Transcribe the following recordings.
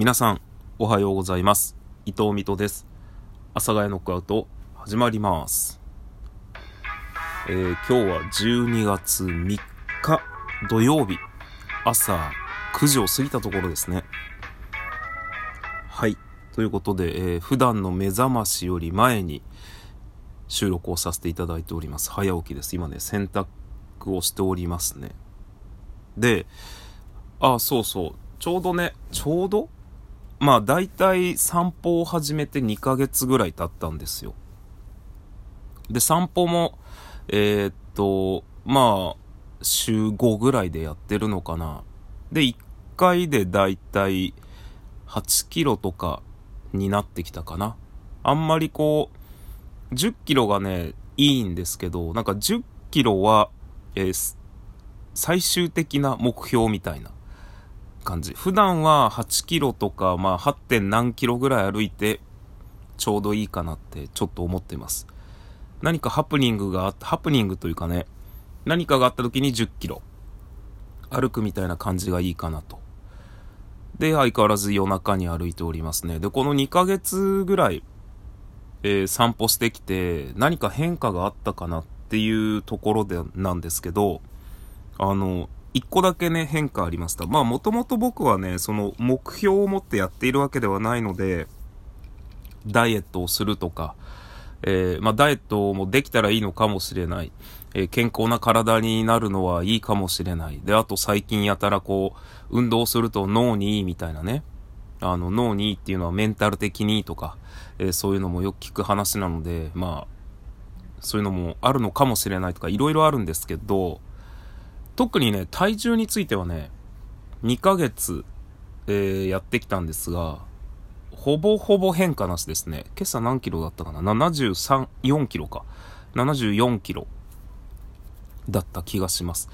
皆さん、おはようございます。伊藤美斗です。阿佐ヶ谷ノックアウト、始まります。えー今日は12月3日土曜日、朝9時を過ぎたところですね。はい。ということで、えー普段の目覚ましより前に収録をさせていただいております。早起きです。今ね、洗濯をしておりますね。で、あ、そうそう。ちょうどね、ちょうどまあ、大体散歩を始めて2ヶ月ぐらい経ったんですよ。で、散歩も、えーっと、まあ、週5ぐらいでやってるのかな。で、1回で大体8キロとかになってきたかな。あんまりこう、10キロがね、いいんですけど、なんか10キロは、えー最終的な目標みたいな感じ。普段は8キロとか、まあ 8. 点何キロぐらい歩いてちょうどいいかなってちょっと思ってます。何かハプニングがあった、ハプニングというかね、何かがあった時に10キロ歩くみたいな感じがいいかなと。で、相変わらず夜中に歩いておりますね。で、この2ヶ月ぐらい、えー散歩してきて何か変化があったかなっていうところでなんですけど、あの、一個だけね、変化ありました。まあ、もともと僕はね、その目標を持ってやっているわけではないので、ダイエットをするとか、えーまあ、ダイエットもできたらいいのかもしれない。えー健康な体になるのはいいかもしれない。で、あと最近やたらこう、運動すると脳にいいみたいなね。あの、脳にいいっていうのはメンタル的にいいとか、えーそういうのもよく聞く話なので、まあ、そういうのもあるのかもしれないとか、いろいろあるんですけど、特にね、体重についてはね、2ヶ月、えーやってきたんですが、ほぼほぼ変化なしですね。今朝何キロだったかな ?73、4キロか。74キロだった気がします。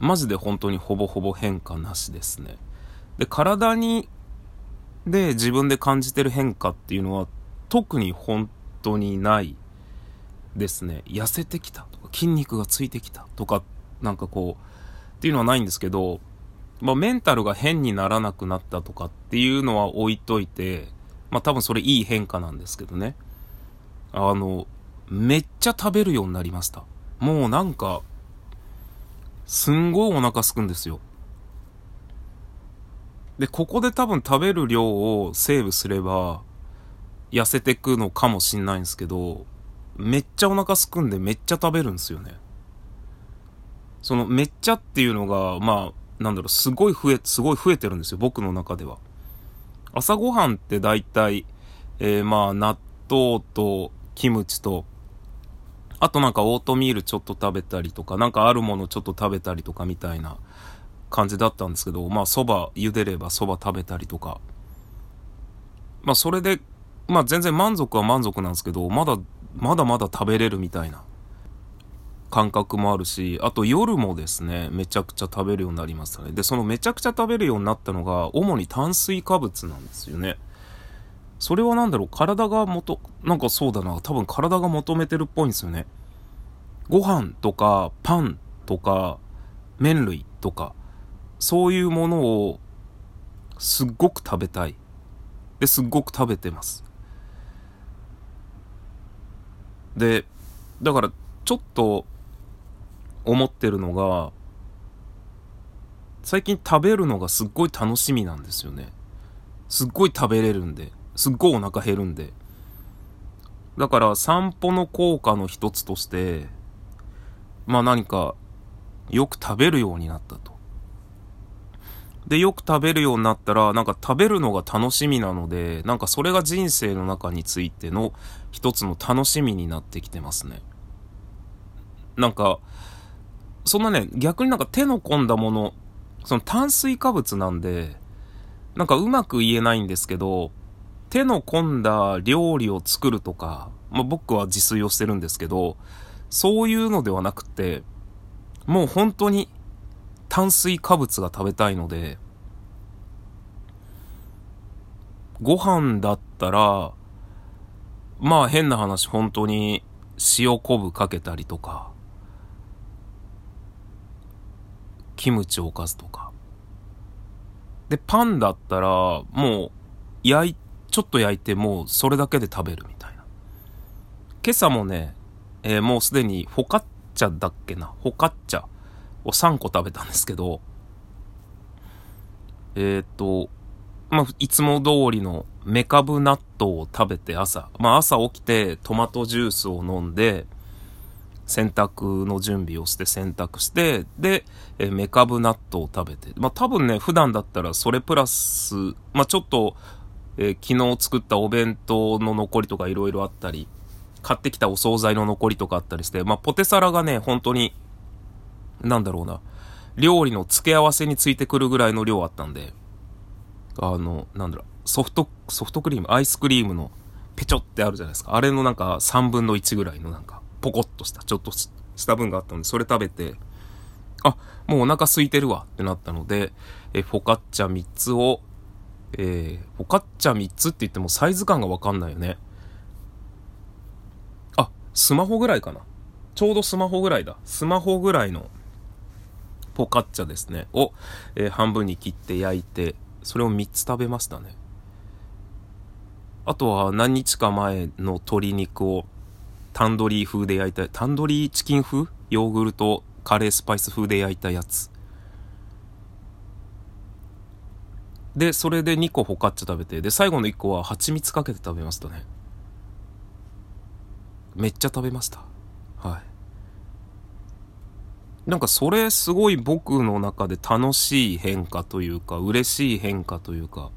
マジで本当にほぼほぼ変化なしですね。で、体に、で自分で感じてる変化っていうのは特に本当にないですね。痩せてきたとか、筋肉がついてきたとか、なんかこう、っていうのはないんですけど、まあ、メンタルが変にならなくなったとかっていうのは置いといて、まあ、多分それいい変化なんですけどね。あの、めっちゃ食べるようになりました。もうなんか、すんごいお腹すくんですよ。で、ここで多分食べる量をセーブすれば、痩せてくのかもしんないんですけど、めっちゃお腹すくんでめっちゃ食べるんですよね。そのめっちゃっていうのが、まあ、なんだろう、すごい増え、すごい増えてるんですよ、僕の中では。朝ごはんって大体、えー、まあ、納豆とキムチと、あとなんかオートミールちょっと食べたりとか、なんかあるものちょっと食べたりとかみたいな感じだったんですけど、まあ、蕎麦、茹でれば蕎麦食べたりとか。まあ、それで、まあ、全然満足は満足なんですけど、まだ、まだまだ食べれるみたいな。感覚もあるし、あと夜もですね、めちゃくちゃ食べるようになりましたね。で、そのめちゃくちゃ食べるようになったのが、主に炭水化物なんですよね。それはなんだろう、体が元、なんかそうだな、多分体が求めてるっぽいんですよね。ご飯とか、パンとか、麺類とか、そういうものを、すっごく食べたい。で、すっごく食べてます。で、だから、ちょっと、思ってるのが、最近食べるのがすっごい楽しみなんですよね。すっごい食べれるんで、すっごいお腹減るんで。だから散歩の効果の一つとして、まあ何かよく食べるようになったと。で、よく食べるようになったら、なんか食べるのが楽しみなので、なんかそれが人生の中についての一つの楽しみになってきてますね。なんか、そんなね、逆になんか手の込んだもの、その炭水化物なんで、なんかうまく言えないんですけど、手の込んだ料理を作るとか、まあ、僕は自炊をしてるんですけど、そういうのではなくて、もう本当に炭水化物が食べたいので、ご飯だったら、まあ変な話本当に塩昆布かけたりとか、キムチおかずとか。で、パンだったら、もう、焼い、ちょっと焼いて、もうそれだけで食べるみたいな。今朝もね、えー、もうすでにフォカッチャだっけな、フォカッチャを3個食べたんですけど、えー、っと、まあ、いつも通りのメカブ納豆を食べて朝、まあ朝起きてトマトジュースを飲んで、洗濯の準備をして洗濯して、で、えメカブ納豆を食べて。まあ多分ね、普段だったらそれプラス、まあちょっと、えー、昨日作ったお弁当の残りとか色々あったり、買ってきたお惣菜の残りとかあったりして、まあポテサラがね、本当に、なんだろうな、料理の付け合わせについてくるぐらいの量あったんで、あの、なんだろう、ソフト、ソフトクリーム、アイスクリームのペチョってあるじゃないですか。あれのなんか3分の1ぐらいのなんか、ポコッとした、ちょっとした分があったので、それ食べて、あ、もうお腹空いてるわってなったので、え、フォカッチャ3つを、えー、フォカッチャ3つって言ってもサイズ感がわかんないよね。あ、スマホぐらいかな。ちょうどスマホぐらいだ。スマホぐらいのフォカッチャですね。を、えー、半分に切って焼いて、それを3つ食べましたね。あとは何日か前の鶏肉をタンドリー風で焼いた、タンドリーチキン風？ヨーグルト、カレースパイス風で焼いたやつ。で、それで2個フォカッチャ食べて、で、最後の1個は蜂蜜かけて食べましたね。めっちゃ食べました。はい。なんかそれすごい僕の中で楽しい変化というか、嬉しい変化というか、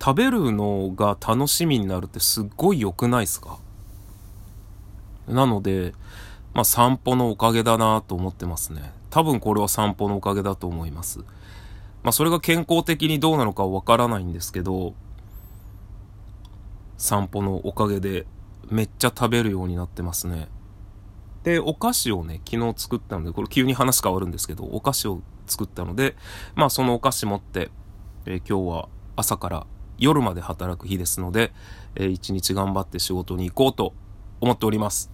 食べるのが楽しみになるってすっごい良くないですか？なので、まあ散歩のおかげだなと思ってますね。多分これは散歩のおかげだと思います。まあそれが健康的にどうなのかわからないんですけど、散歩のおかげでめっちゃ食べるようになってますね。で、お菓子をね、昨日作ったので、これ急に話変わるんですけど、お菓子を作ったので、まあそのお菓子持って、えー、今日は朝から夜まで働く日ですので、えー、一日頑張って仕事に行こうと思っております。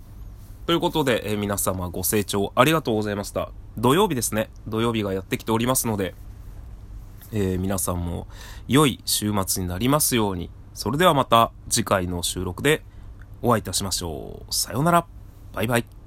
ということで、えー、皆様ご清聴ありがとうございました。土曜日ですね。土曜日がやってきておりますので、えー、皆さんも良い週末になりますように。それではまた次回の収録でお会いいたしましょう。さようなら。バイバイ。